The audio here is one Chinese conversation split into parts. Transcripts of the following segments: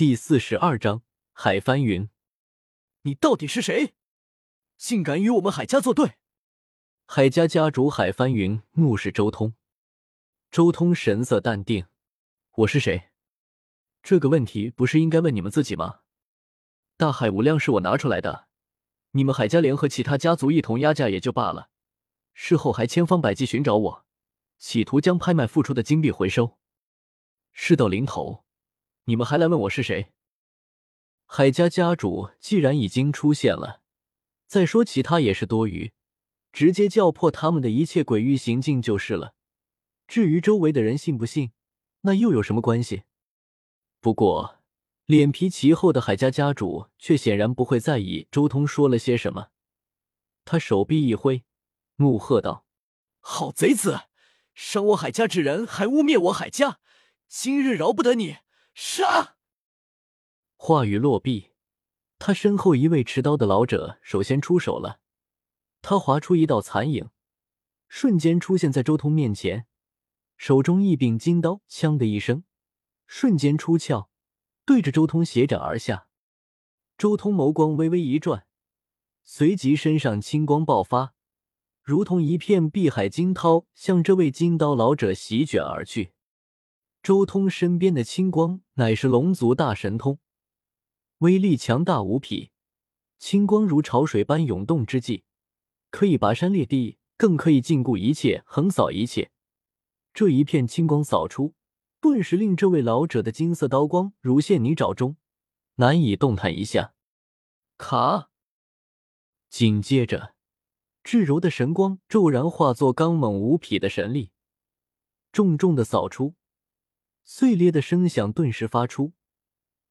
第四十二章海翻云。你到底是谁？竟敢与我们海家作对！海家家主海翻云怒视周通。周通神色淡定：“我是谁？这个问题不是应该问你们自己吗？大海无量是我拿出来的，你们海家联合其他家族一同压价也就罢了，事后还千方百计寻找我，企图将拍卖付出的金币回收。事到临头，你们还来问我是谁？海家家主既然已经出现了，再说其他也是多余，直接叫破他们的一切鬼域行径就是了。”至于周围的人信不信，那又有什么关系？不过，脸皮极厚的海家家主却显然不会在意周通说了些什么。他手臂一挥，怒喝道：“好贼子，伤我海家之人，还污蔑我海家，今日饶不得你！杀！”话语落毕，他身后一位持刀的老者首先出手了。他划出一道残影，瞬间出现在周通面前。手中一柄金刀，锵的一声，瞬间出鞘，对着周通斜斩而下。周通眸光微微一转，随即身上青光爆发，如同一片碧海惊涛，向这位金刀老者席卷而去。周通身边的青光乃是龙族大神通，威力强大无匹，青光如潮水般涌动之际，可以拔山裂地，更可以禁锢一切，横扫一切。这一片青光扫出，顿时令这位老者的金色刀光如陷泥沼中，难以动弹一下。卡！紧接着，至柔的神光骤然化作刚猛无匹的神力，重重的扫出，碎裂的声响顿时发出，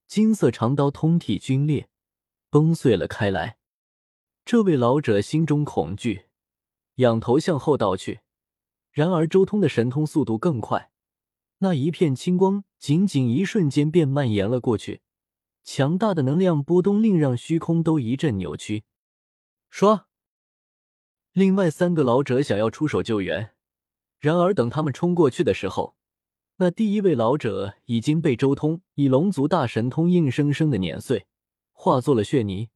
金色长刀通体皲裂，崩碎了开来。这位老者心中恐惧，仰头向后倒去。然而，周通的神通速度更快，那一片青光仅仅一瞬间便蔓延了过去，强大的能量波动令让虚空都一阵扭曲。说，另外三个老者想要出手救援，然而等他们冲过去的时候，那第一位老者已经被周通以龙族大神通硬生生的碾碎，化作了血泥，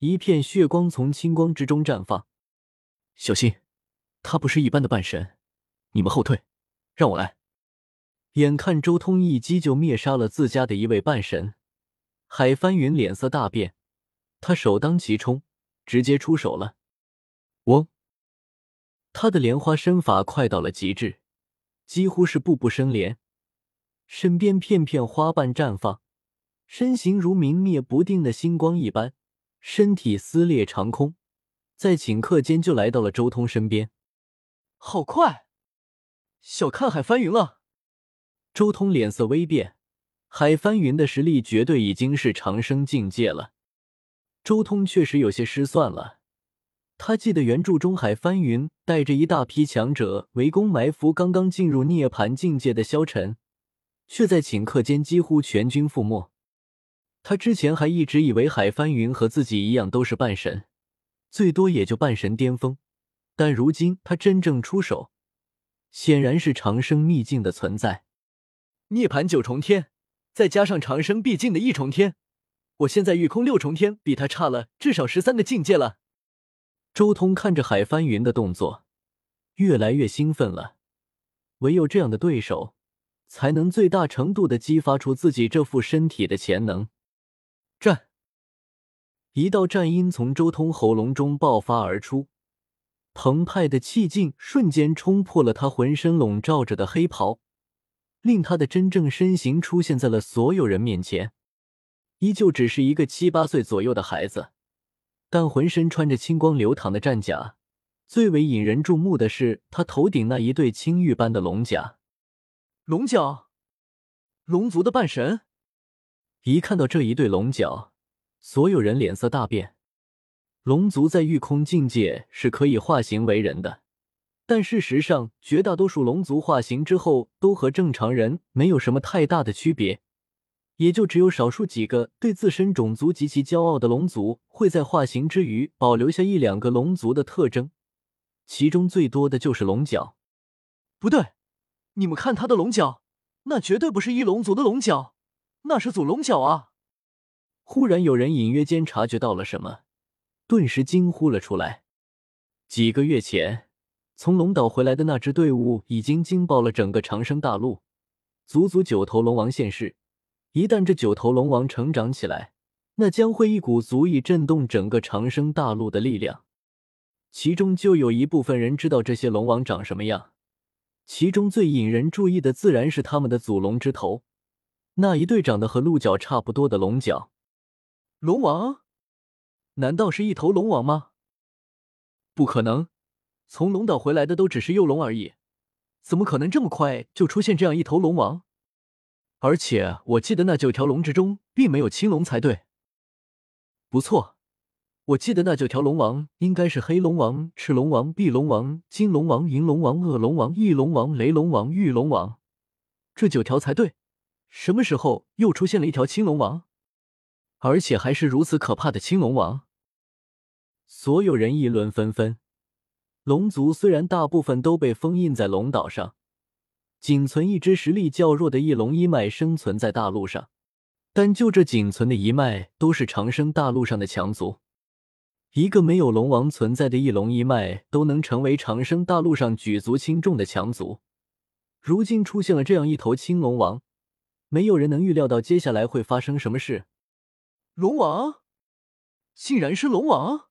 一片血光从青光之中绽放。小心，他不是一般的半神。你们后退，让我来。眼看周通一击就灭杀了自家的一位半神，海翻云脸色大变，他首当其冲，直接出手了。嗡！他的莲花身法快到了极致，几乎是步步生莲，身边片片花瓣绽放，身形如明灭不定的星光一般，身体撕裂长空，在顷刻间就来到了周通身边。好快！小看海翻云了，周通脸色微变，海翻云的实力绝对已经是长生境界了。周通确实有些失算了，他记得原著中海翻云带着一大批强者围攻埋伏刚刚进入涅槃境界的萧晨，却在顷刻间几乎全军覆没。他之前还一直以为海翻云和自己一样都是半神，最多也就半神巅峰，但如今他真正出手。显然是长生秘境的存在，涅槃九重天，再加上长生秘境的一重天，我现在御空六重天比他差了至少十三个境界了。周通看着海翻云的动作，越来越兴奋了。唯有这样的对手，才能最大程度的激发出自己这副身体的潜能。战！一道战音从周通喉咙中爆发而出。澎湃的气劲瞬间冲破了他浑身笼罩着的黑袍，令他的真正身形出现在了所有人面前。依旧只是一个七八岁左右的孩子，但浑身穿着青光流淌的战甲，最为引人注目的是他头顶那一对青玉般的龙甲。龙角，龙族的半神。一看到这一对龙角，所有人脸色大变。龙族在御空境界是可以化形为人的，但事实上，绝大多数龙族化形之后都和正常人没有什么太大的区别，也就只有少数几个对自身种族极其骄傲的龙族会在化形之余保留下一两个龙族的特征，其中最多的就是龙角。不对，你们看他的龙角，那绝对不是一龙族的龙角，那是祖龙角啊！忽然有人隐约间察觉到了什么，顿时惊呼了出来。几个月前，从龙岛回来的那支队伍已经惊爆了整个长生大陆，足足九头龙王现世。一旦这九头龙王成长起来，那将会一股足以震动整个长生大陆的力量。其中就有一部分人知道这些龙王长什么样，其中最引人注意的自然是他们的祖龙之头，那一对长得和鹿角差不多的龙角。龙王？难道是一头龙王吗？不可能，从龙岛回来的都只是幼龙而已，怎么可能这么快就出现这样一头龙王？而且我记得那九条龙之中并没有青龙才对。不错，我记得那九条龙王应该是黑龙王、赤龙王、碧龙王、金龙王、银龙王、恶龙王、翼龙王、雷龙王、玉龙王，这九条才对。什么时候又出现了一条青龙王？而且还是如此可怕的青龙王！所有人议论纷纷。龙族虽然大部分都被封印在龙岛上，仅存一支实力较弱的翼龙一脉生存在大陆上，但就这仅存的一脉，都是长生大陆上的强族。一个没有龙王存在的翼龙一脉，都能成为长生大陆上举足轻重的强族。如今出现了这样一头青龙王，没有人能预料到接下来会发生什么事。龙王，竟然是龙王！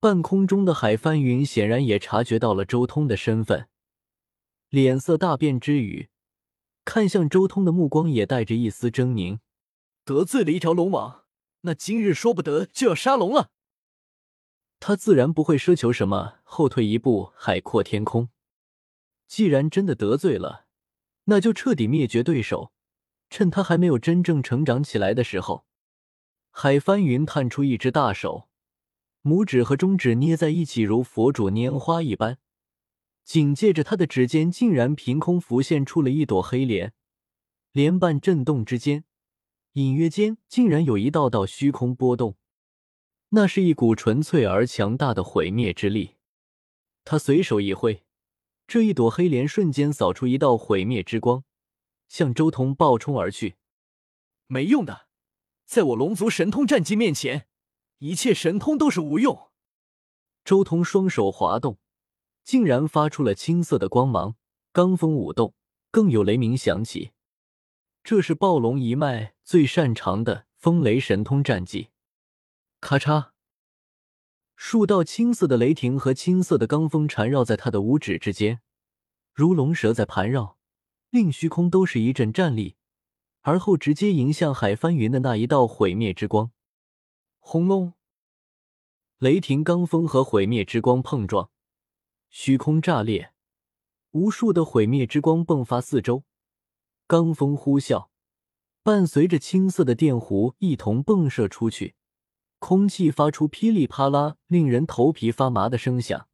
半空中的海帆云显然也察觉到了周通的身份，脸色大变之余，看向周通的目光也带着一丝狰狞。得罪了一条龙王，那今日说不得就要杀龙了。他自然不会奢求什么后退一步，海阔天空。既然真的得罪了，那就彻底灭绝对手，趁他还没有真正成长起来的时候。海帆云探出一只大手，拇指和中指捏在一起，如佛主拈花一般。紧接着，他的指尖竟然凭空浮现出了一朵黑莲，莲瓣震动之间，隐约间竟然有一道道虚空波动。那是一股纯粹而强大的毁灭之力。他随手一挥，这一朵黑莲瞬间扫出一道毁灭之光，向周通暴冲而去。没用的。在我龙族神通战绩面前，一切神通都是无用。周通双手滑动，竟然发出了青色的光芒，罡风舞动，更有雷鸣响起。这是暴龙一脉最擅长的风雷神通战绩。咔嚓，数道青色的雷霆和青色的罡风缠绕在他的五指之间，如龙蛇在盘绕，令虚空都是一阵战栗。而后直接迎向海翻云的那一道毁灭之光，轰隆！雷霆罡风和毁灭之光碰撞，虚空炸裂，无数的毁灭之光迸发四周，罡风呼啸，伴随着青色的电弧一同迸射出去，空气发出噼里啪啦、令人头皮发麻的声响。